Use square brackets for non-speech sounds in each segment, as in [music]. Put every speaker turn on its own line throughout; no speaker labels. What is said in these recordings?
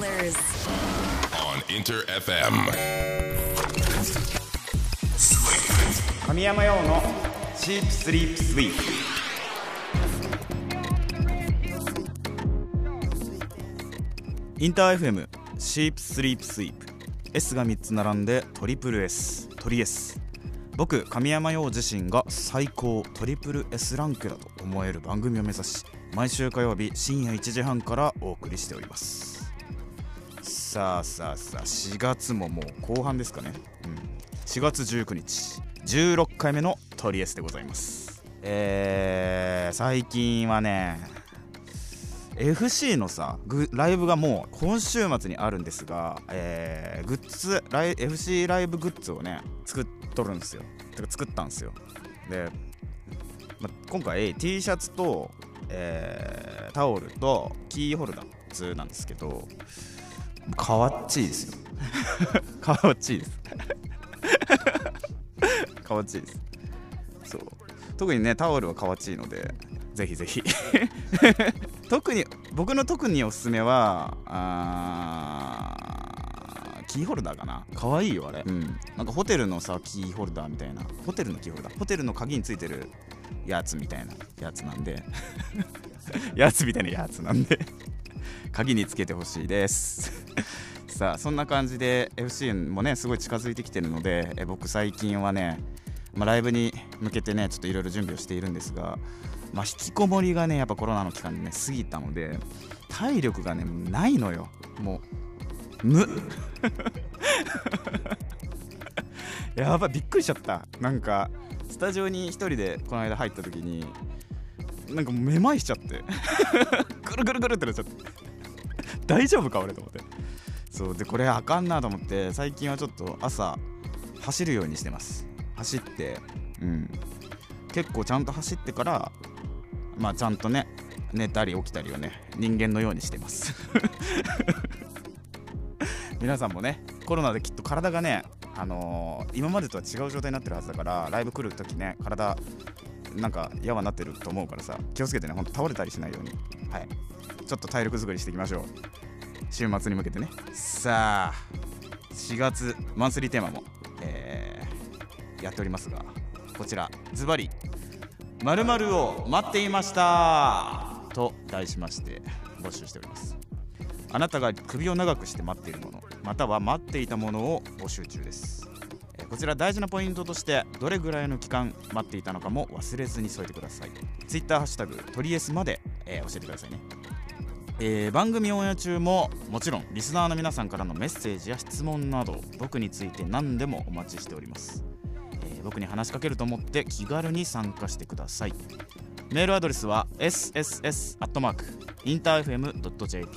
colors.
on Inter FM.
神山用のシープスリープスイープインター FM シープスリープスイープ S が3つ並んでトリプル S トリ S 僕神山陽自身が最高トリプル S ランクだと思える番組を目指し毎週火曜日深夜1時半からお送りしておりますさあさあさあ4月ももう後半ですかね、うん、4月19日16回目のトリエスでございます。えー、最近はね FC のさライブがもう今週末にあるんですが、えー、グッズライ FC ライブグッズをね作っとるんですよ。てか作ったんですよ。で、ま、今回 T シャツと、えータオルとキーホルダー普通なんですけどかわっちいですよ。[laughs] かわっちいです。[laughs] かわっちいです。そう。特にねタオルはかわっちいのでぜひぜひ。[laughs] 特に僕の特におすすめはあーキーホルダーかな。かわいいよあれ。うん。なんかホテルのさキーホルダーみたいな。ホテルのキーホルダー。ホテルの鍵についてるやつみたいなやつなんで。やつみたいなやつなんで。鍵につけてほしいですさそんな感じで FC もねすごい近づいてきてるのでえ僕最近はね、まあ、ライブに向けてねちょっといろいろ準備をしているんですが、まあ、引きこもりがねやっぱコロナの期間でね過ぎたので体力がねないのよ。もう無 [laughs] やばいびっくりしちゃった。なんかスタジオに一人でこの間入った時になんかめまいしちゃって。[laughs] ぐるぐるぐるってなっちゃって。[laughs] 大丈夫か俺と思って。そう。でこれあかんなと思って最近はちょっと朝走るようにしてます。走ってうん。結構ちゃんと走ってからまあちゃんとね寝たり起きたりをね人間のようにしてます。[laughs] 皆さんもねコロナできっと体がねあのー今までとは違う状態になってるはずだからライブ来る時ね体なんかやわなってると思うからさ気をつけてねほんと倒れたりしないように。はい。ちょっと体力作りしていきましょう。週末に向けてね。さあ4月マンスリーテーマも、えーやっておりますがこちらズバリ「まるを待っていました」と題しまして募集しております。あなたが首を長くして待っているものまたは待っていたものを募集中です。こちら大事なポイントとしてどれぐらいの期間待っていたのかも忘れずに添えてください。Twitter ハッシュタグトリエスまで、えー教えてくださいね。えー番組オンエア中ももちろんリスナーの皆さんからのメッセージや質問など僕について何でもお待ちしております、えー僕に話しかけると思って気軽に参加してください。メールアドレスは sss.interfm.jp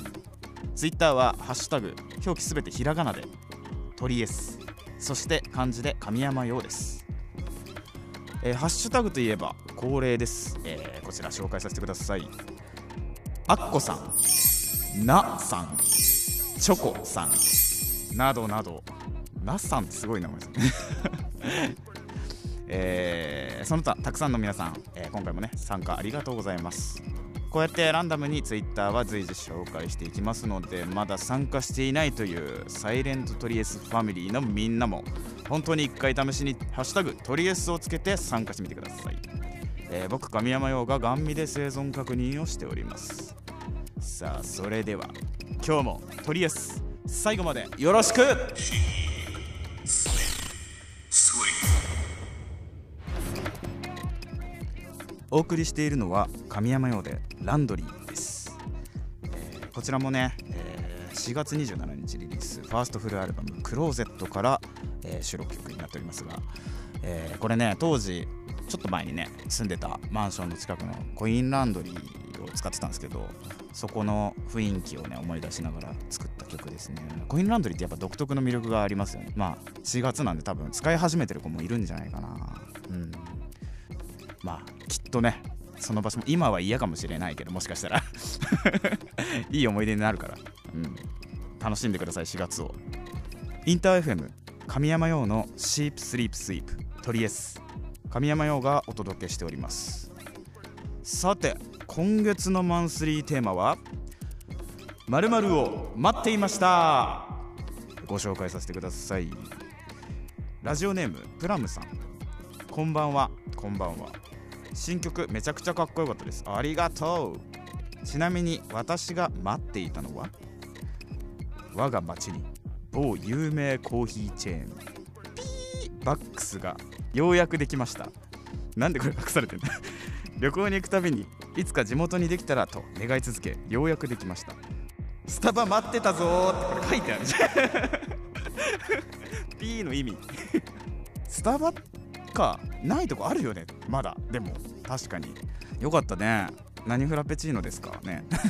ツイッターは「ハッシュタグ表記すべてひらがなでトリエス。そして漢字で神山用です、えーハッシュタグといえば恒例です、えーこちら紹介させてください。あっこさんなさんチョコさんなどなど。なさんってすごい名前ですね。[laughs] えーその他たくさんの皆さん、えー今回もね参加ありがとうございます。こうやってランダムに Twitter は随時紹介していきますのでまだ参加していないというサイレントトリエスファミリーのみんなも本当に一回試しに「ハッシュタグトリエス」をつけて参加してみてください、えー僕神山陽がガン見で生存確認をしております。さあそれでは今日もトリエス最後までよろしく。お送りしているのは神山用でランドリーです、えーこちらもね、えー4月27日リリースファーストフルアルバム「クローゼット」から、えー収録曲になっておりますが、えーこれね当時ちょっと前にね住んでたマンションの近くのコインランドリーを使ってたんですけどそこの雰囲気をね思い出しながら作った曲ですね。コインランドリーってやっぱ独特の魅力がありますよね。まあ4月なんで多分使い始めてる子もいるんじゃないかな。うん。まあきっとねその場所も今は嫌かもしれないけどもしかしたら。[laughs] いい思い出になるから、うん、楽しんでください4月を。インター FM 神山用のシープスリープスイープトリエス。神山用がお届けしております。さて今月のマンスリーテーマは〇〇を待っていました。ご紹介させてください。ラジオネームプラムさん。こんばんはこんばんは。新曲めちゃくちゃかっこよかったです。ありがとう。ちなみに私が待っていたのは我が町に某有名コーヒーチェーン。バックスがようやくできました。なんでこれ隠されてんだ？[laughs] 旅行に行くたびにいつか地元にできたらと願い続けようやくできました。スタバ待ってたぞーってこれ書いてあるじゃん。[laughs] P の意味。スタバかないとこあるよね。まだ。でも確かに。よかったね。何フラペチーノですかね。[laughs]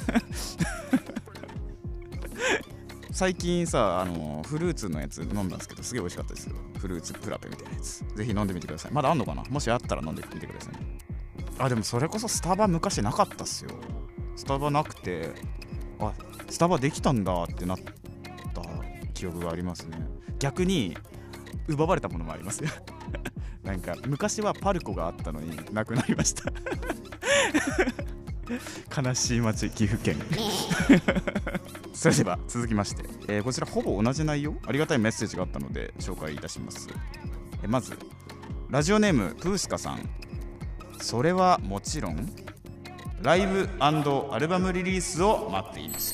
最近さあのフルーツのやつ飲んだんですけどすげえ美味しかったですよ。フルーツフラペみたいなやつ。ぜひ飲んでみてください。まだあんのかな？もしあったら飲んでみてくださいね。あでもそれこそスタバ昔なかったっすよ。スタバなくてあスタバできたんだってなった記憶がありますね。逆に奪われたものもあります。よ [laughs] なんか昔はパルコがあったのになくなりました。[laughs] 悲しい町岐阜県。[laughs] それでは続きまして、えーこちらほぼ同じ内容ありがたいメッセージがあったので紹介いたします、えーまずラジオネームプースカさん。それはもちろんライブアルバムリリースを待っていまし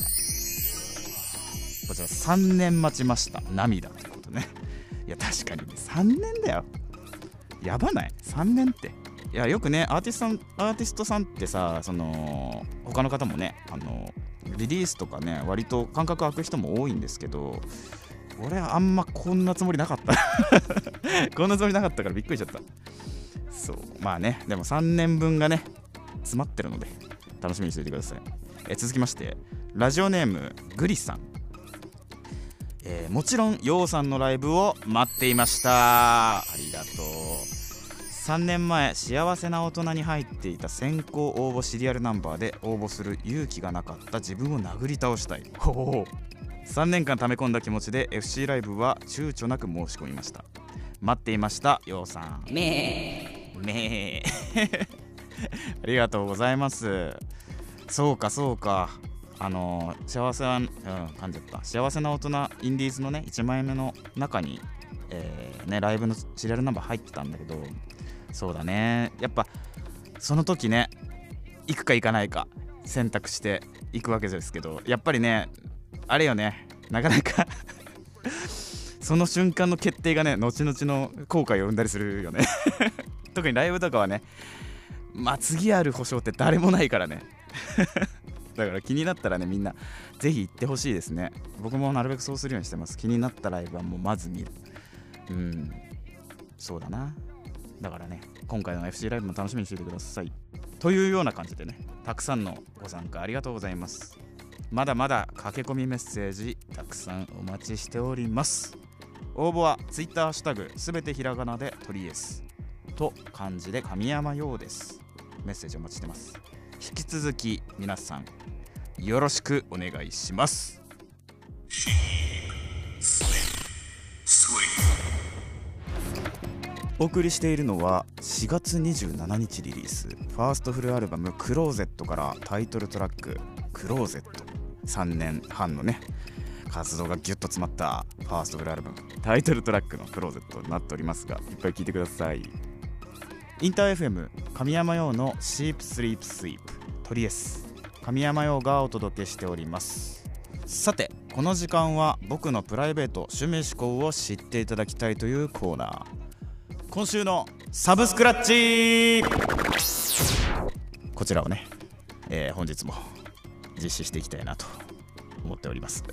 たこちら3年待ちました。涙ということね。いや確かにね3年だよ。やばない？3年って。いやよくねアーティストさんアーティストさんってさその他の方もねあのリリースとかね割と感覚空く人も多いんですけど俺はあんまこんなつもりなかった。[laughs] こんなつもりなかったからびっくりしちゃった。そう。まあねでも3年分がね詰まってるので楽しみにしていてください。え続きましてラジオネームグリさん。えーもちろんようさんのライブを待っていました。ありがとう。3年前幸せな大人に入っていた先行応募シリアルナンバーで応募する勇気がなかった自分を殴り倒したい。ほほほ3年間溜め込んだ気持ちで FC ライブは躊躇なく申し込みました。待っていましたようさん。めー。めー。[laughs] ありがとうございます。そうかそうか。あのー幸せは、うん、噛んじゃった。幸せな大人インディーズのね1枚目の中に、えーね、ライブのシリアルナンバー入ってたんだけどそうだね。やっぱその時ね行くか行かないか選択して行くわけですけどやっぱりねあれよねなかなか [laughs] その瞬間の決定がね後々の後悔を生んだりするよね。[laughs] 特にライブとかはねまあ次ある保証って誰もないからね。[laughs] だから気になったらねみんなぜひ行ってほしいですね。僕もなるべくそうするようにしてます。気になったライブはもうまず見る。うん。そうだな。だからね今回の FC ライブも楽しみにしていてください。というような感じでねたくさんのご参加ありがとうございます。まだまだ駆け込みメッセージたくさんお待ちしております。応募は Twitter ハッシュタグすべてひらがなでトリエスと漢字で神山ようです。メッセージお待ちしてます。引き続き皆さんよろしくお願いします。お送りしているのは4月27日リリース。ファーストフルアルバム「クローゼット」からタイトルトラック「クローゼット」3年半のね活動がギュッと詰まったファーストフルアルバム。タイトルトラックの「クローゼット」になっておりますがいっぱい聴いてください。インター FM 神山用のシープスリープスイープ。トリエス。神山用がお届けしております。さてこの時間は僕のプライベート趣味思考を知っていただきたいというコーナー。今週のサブスクラッチ。こちらをね、えー本日も実施していきたいなと思っております、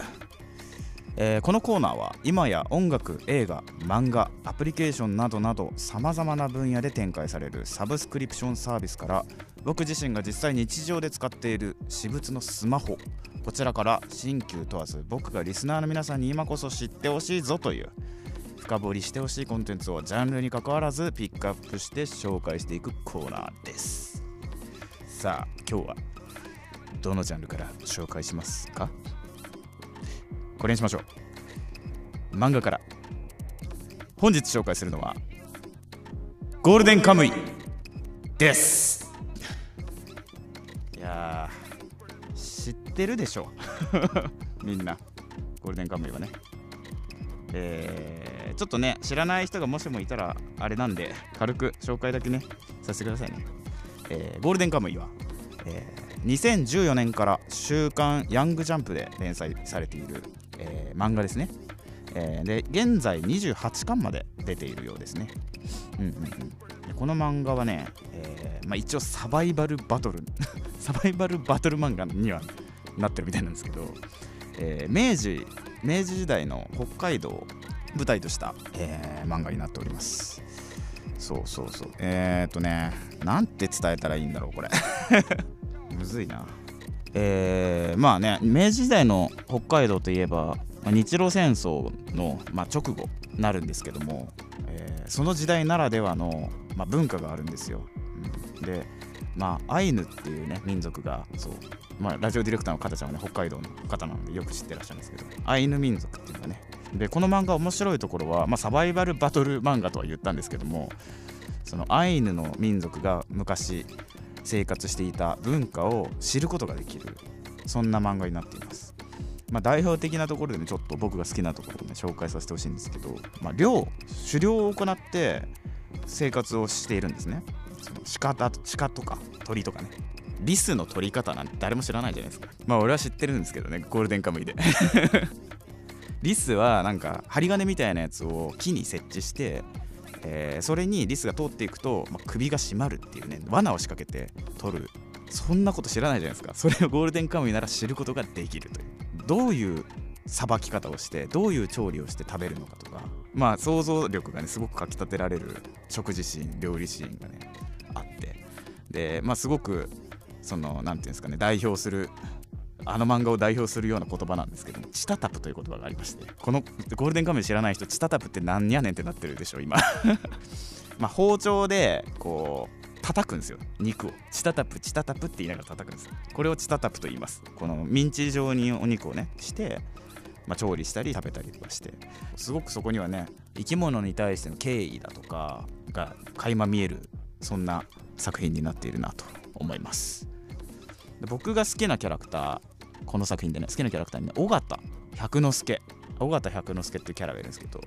えーこのコーナーは今や音楽映画漫画アプリケーションなどなどさまざまな分野で展開されるサブスクリプションサービスから僕自身が実際日常で使っている私物のスマホこちらから新旧問わず僕がリスナーの皆さんに今こそ知ってほしいぞという深掘りしてほしいコンテンツをジャンルに関わらずピックアップして紹介していくコーナーです。さあ今日はどのジャンルから紹介しますか？これにしましょう。漫画から。本日紹介するのはゴールデンカムイです。いや知ってるでしょ？[laughs] みんな。ゴールデンカムイはね。え、ちょっとね知らない人がもしもいたらあれなんで軽く紹介だけねさせてくださいね、えー、ゴールデンカムイは、えー、2014年から「週刊ヤングジャンプ」で連載されている、えー、漫画ですね、えー、で現在28巻まで出ているようですね。うんうんうん。この漫画はね、えーまあ、一応サバイバルバトル [laughs] サバイバルバトル漫画にはなってるみたいなんですけど、えー、明治明治時代の北海道舞台とした、えー、漫画になっております。そうそうそう。えー、っとねなんて伝えたらいいんだろうこれ。[laughs] むずいな。えー、まあね明治時代の北海道といえば、日露戦争の、まあ、直後になるんですけども、えー、その時代ならではの、まあ、文化があるんですよ、うん、でまあアイヌっていうね民族がそう。まあ、ラジオディレクターの方ちゃんはね北海道の方なのでよく知ってらっしゃるんですけどアイヌ民族っていうのがねでこの漫画面白いところは、まあ、サバイバルバトル漫画とは言ったんですけどもそのアイヌの民族が昔生活していた文化を知ることができるそんな漫画になっています、まあ、代表的なところでねちょっと僕が好きなところをね紹介させてほしいんですけど、まあ、猟狩猟を行って生活をしているんですね。その鹿だ鹿とか鳥とかね。リスの取り方なんて誰も知らないじゃないですか。まあ俺は知ってるんですけどねゴールデンカムイで。リスはなんか針金みたいなやつを木に設置して、えー、それにリスが通っていくと、まあ、首が締まるっていうね罠を仕掛けて取る。そんなこと知らないじゃないですか。それをゴールデンカムイなら知ることができるという。どういうさばき方をしてどういう調理をして食べるのかとか。まあ想像力がねすごくかきたてられる食事シーン料理シーンがねあって。でまあすごくその何て言うんですかね代表するあの漫画を代表するような言葉なんですけどチタタプという言葉がありましてこのゴールデンカムイ知らない人チタタプって何やねんってなってるでしょ今。[laughs] まあ包丁でこう叩くんですよ。肉を。チタタプチタタプって言いながら叩くんですよ。これをチタタプと言います。このミンチ状にお肉をねしてまあ、調理したり食べたりとかして。すごくそこにはね生き物に対しての敬意だとかが垣間見えるそんな作品になっているなと思います。で僕が好きなキャラクタこの作品でね好きなキャラクターにね尾形。百之助。尾形百之助っていうキャラがいるんですけど、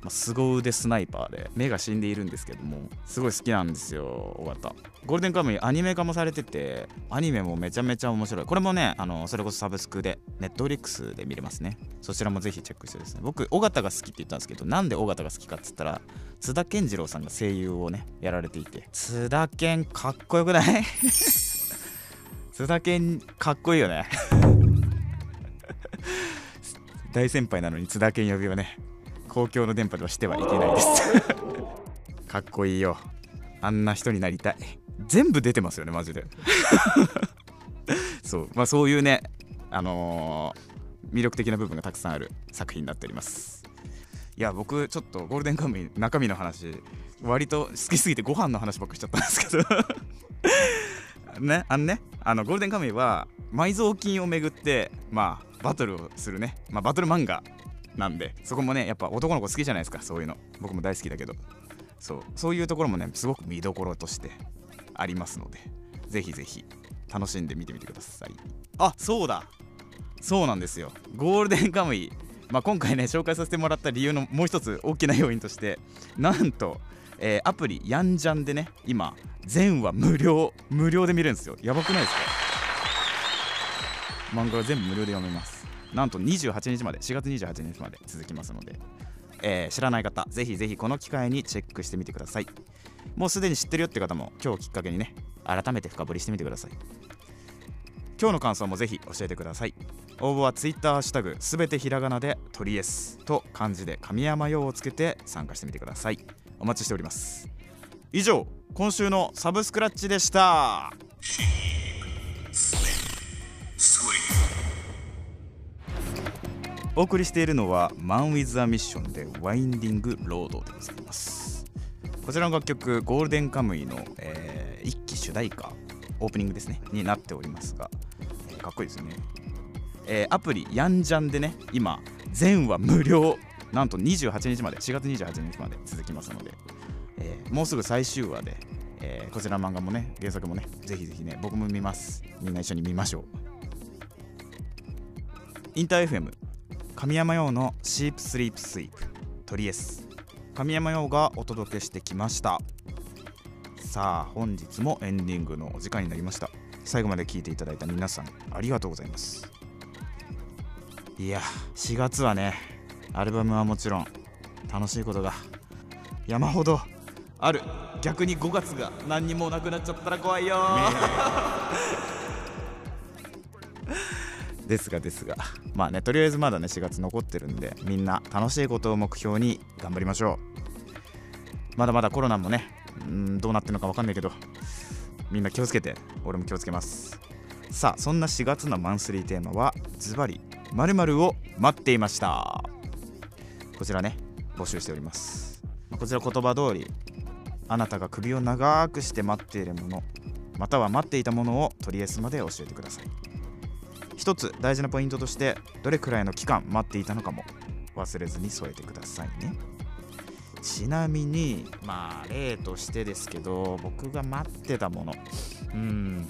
まあ、凄腕スナイパーで目が死んでいるんですけどもすごい好きなんですよ尾形。ゴールデンカムイアニメ化もされててアニメもめちゃめちゃ面白い。これもねあのそれこそサブスクでネットフリックスで見れますね。そちらもぜひチェックしてですね。僕尾形が好きって言ったんですけどなんで尾形が好きかっつったら津田健次郎さんが声優をねやられていて。津田健かっこよくない？[laughs] 津田健かっこいいよね。大先輩なのに津田健呼びはね公共の電波ではしてはいけないです。[laughs] かっこいいよ。あんな人になりたい。全部出てますよねマジで。[laughs] そう。まあそういうねあのー、魅力的な部分がたくさんある作品になっております。いや僕ちょっとゴールデンカムイ中身の話割と好きすぎてご飯の話ばっかしちゃったんですけど。[laughs] ねあのねあのゴールデンカムイは埋蔵金をめぐってまあバトルをするね、まあ、バトル漫画なんでそこもねやっぱ男の子好きじゃないですか。そういうの。僕も大好きだけど。そう。そういうところもねすごく見どころとしてありますのでぜひぜひ楽しんで見てみてください。あそうだ。そうなんですよ。ゴールデンカムイ。まあ、今回ね紹介させてもらった理由のもう一つ大きな要因としてなんと、えー、アプリヤンジャンでね今全話無料。無料で見れるんですよ。やばくないですか？漫画は全部無料で読めます。なんと28日まで4月28日まで続きますので、えー、知らない方ぜひぜひこの機会にチェックしてみてください。もうすでに知ってるよって方も今日きっかけにね改めて深掘りしてみてください。今日の感想もぜひ教えてください。応募は Twitter ハッシュタグすべてひらがなでトリエスと漢字で神山用をつけて参加してみてください。お待ちしております。以上今週のサブスクラッチでした。お送りしているのは「マン・ウィズ・ア・ミッション」で「ワインディング・ロード」でございます。こちらの楽曲ゴールデンカムイの、えー、一期主題歌オープニングですねになっておりますが、えー、かっこいいですね、えー、アプリヤンジャンでね今全話無料なんと28日まで4月28日まで続きますのでえー、もうすぐ最終話で、えー、こちらの漫画もね原作もねぜひぜひね僕も見ます。みんな一緒に見ましょう。インター FM 神山陽のシープスリープスイープトリエス神山陽がお届けしてきました。さあ本日もエンディングのお時間になりました。最後まで聞いていただいた皆さんありがとうございます。いや4月はねアルバムはもちろん楽しいことが山ほどある。逆に5月が何にもなくなっちゃったら怖いよ。[laughs] ですがですがまあねとりあえずまだね4月残ってるんでみんな楽しいことを目標に頑張りましょう。まだまだコロナもねうんどうなってるのか分かんないけどみんな気をつけて俺も気をつけます。さあそんな4月のマンスリーテーマはズバリ〇〇を待っていました。こちらね募集しております。こちら言葉通りあなたが首を長くして待っているものまたは待っていたものをとりあえずまで教えてください。一つ大事なポイントとしてどれくらいの期間待っていたのかも忘れずに添えてくださいね。ちなみにまあ例としてですけど僕が待ってたもの。うん。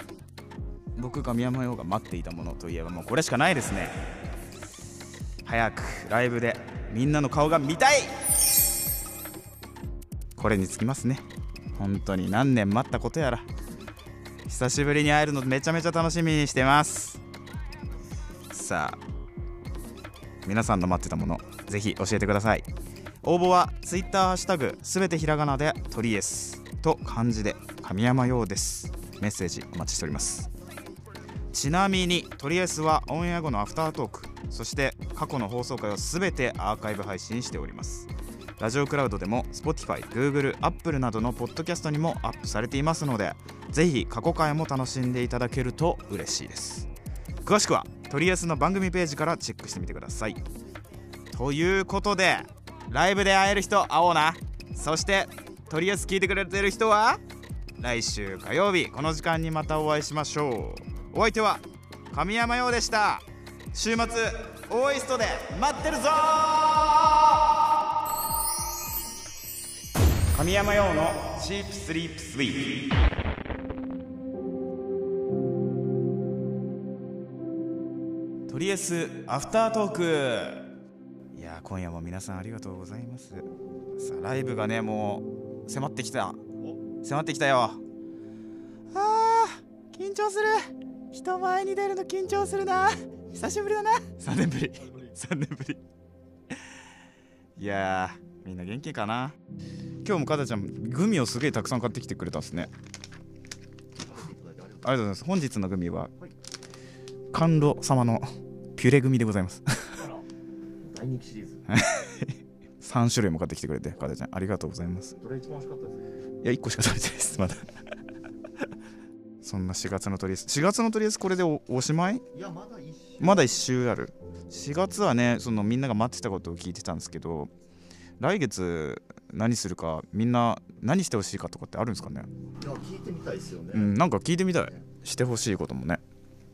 僕が宮山陽が待っていたものといえばもうこれしかないですね。早くライブでみんなの顔が見たい。これにつきますね。本当に何年待ったことやら。久しぶりに会えるのめちゃめちゃ楽しみにしてます。さあ皆さんの待ってたものぜひ教えてください。応募は Twitter ハッタグすべてひらがなでトリエスと漢字で神山陽です。メッセージお待ちしております。ちなみにトリエスはオンエア後のアフタートークそして過去の放送回をすべてアーカイブ配信しております。ラジオクラウドでも Spotify、Google、Apple などのポッドキャストにもアップされていますのでぜひ過去回も楽しんでいただけると嬉しいです。詳しくはトリエスの番組ページからチェックしてみてください。ということでライブで会える人会おうな。そしてとりあえず聞いてくれてる人は来週火曜日この時間にまたお会いしましょう。お相手は神山陽でした。週末オーイストで待ってるぞ神山陽のチープスリープスイー。プとりあえずアフタートークいやー今夜も皆さんありがとうございます。さあライブがねもう迫ってきた。迫ってきたよ。あー緊張する。人前に出るの緊張するな。久しぶりだな。3年ぶり。3年ぶり。いやーみんな元気かな。今日もかたちゃんグミをすげえたくさん買ってきてくれたんですね。ありがとうございます。本日のグミは甘露様のピュレグミでございます。
大人気シリーズ。[laughs]
3種類も買ってきてくれてかたちゃんありがとうございます。
どれ一番美味しかったです？
いや1個しか食べてないですまだ。そんな4月のとりあえず4月のとりあえずこれでおおしまい？
いや、まだ一周。
まだ1周ある。4月はねそのみんなが待ってたことを聞いてたんですけど来月何するかみんな何してほしいかとかってあるんですかね？
いや、聞いてみたいですよね。
うんなんか聞いてみたい。してほしいこともね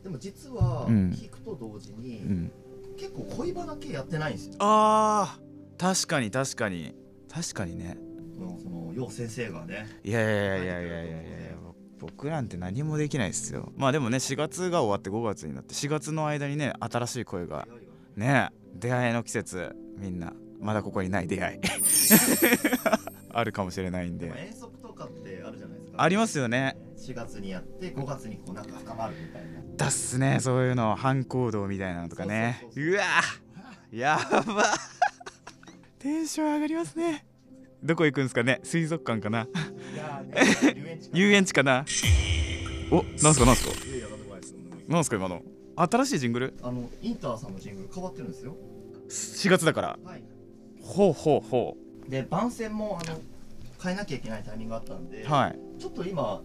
でも実は、
うん。
聞くと同時に、
うん。
結構恋バナ系やってないんですよ。
あー確かに確かに。確かにね。
その、よう先生がね。
いやいやいやいやいやいや僕なんて何もできないですよ。まあでもね4月が終わって5月になって4月の間にね新しい声がね出会いの季節。みんなまだここにない出会い。[laughs] あるかもしれないん
で。遠足とかってあるじゃない。
ありますよね。
4月にやって、5月にこうなんか深まるみたいな。
だっすねそういうの。反行動みたいなのとかね。
そう
わやば。[laughs] テンション上がりますね。どこ行くんですかね？水族館かな？
ね、遊園地か
な。おなんすかなんすか？
なんす。
か今の？新しいジングル？
あの、インターさんのジングル変わってるんですよ。
4月だから。
はい。
ほうほうほ
で、番宣も、あの、変えなきゃいけないタイミングがあったんで、
うはい
ちょっと今、あの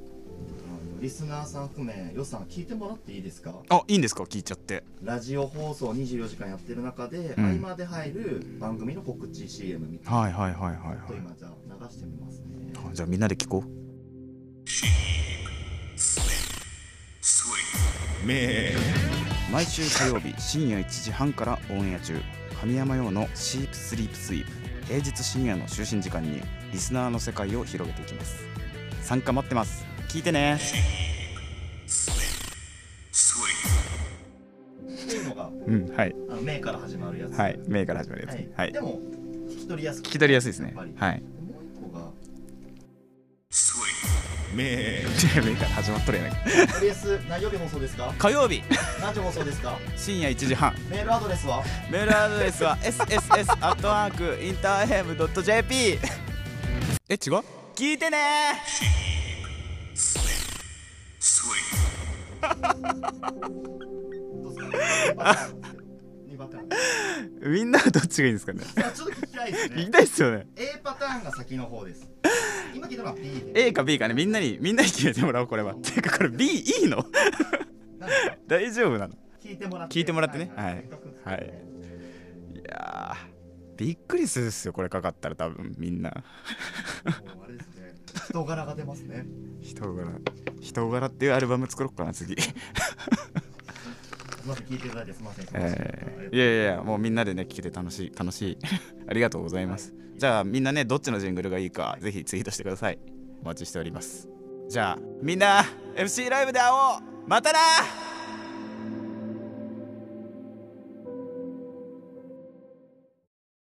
リスナーさん含め、予算聞いてもらっていいですか？
あいいんですか？聞いちゃって。
ラジオ放送24時間やってる中で、
うん。
合間で入る番組の告知 CM みたいな、
はいはいはいはいはい。
今じゃあ流してみますね。
あじゃあみんなで聞こ
め
う。毎週火曜日深夜1時半からオンエア中神山用のシープスリープスイープ平日深夜の就寝時間にリスナーの世界を広げていきます参加待ってます。聞いてね。
っていうのか
うんはい。
あの名から始まるやつ。
はい名から始まるやつ。
はい。
はい。
でも聞き取りやすく
聞き取りやすいですね。
やっぱり。
はい。
もう一個が。
名。
名。[laughs] から始まっとるやないか。
LS 何曜日放送ですか？
火曜日。
何時放送ですか？
深夜1時半。
メールアドレスは？
メールアドレスは [laughs] sss.interfm.jp え違う？聞いてね。
どうですか？2パターン。
ーみんなはどっちがいいんですかね？
あちょっと聞きたいです
聞き
ね
たいっすよね。
A パターンが先の方です。今聞いたのは B で
A か B かね。みんなにみんなに決めてもらおうこれは。ていうかこれ B いいの？[laughs] 大丈夫なの？
聞いてもらって。
聞いてもらってね。はい。はい。
ね
いやーびっくりするっすよこれかかったら多分みんな。
もうあれですね。人柄が出ますね。
人柄。人柄っていうアルバム作ろうかな次。
ません聞いていただいてすみません。
えーいやいやもうみんなでね聞けて楽しい楽しい。[laughs] ありがとうございます。じゃあみんなねどっちのジングルがいいかぜひツイートしてください。お待ちしております。じゃあみんな FC ライブで会おう。またな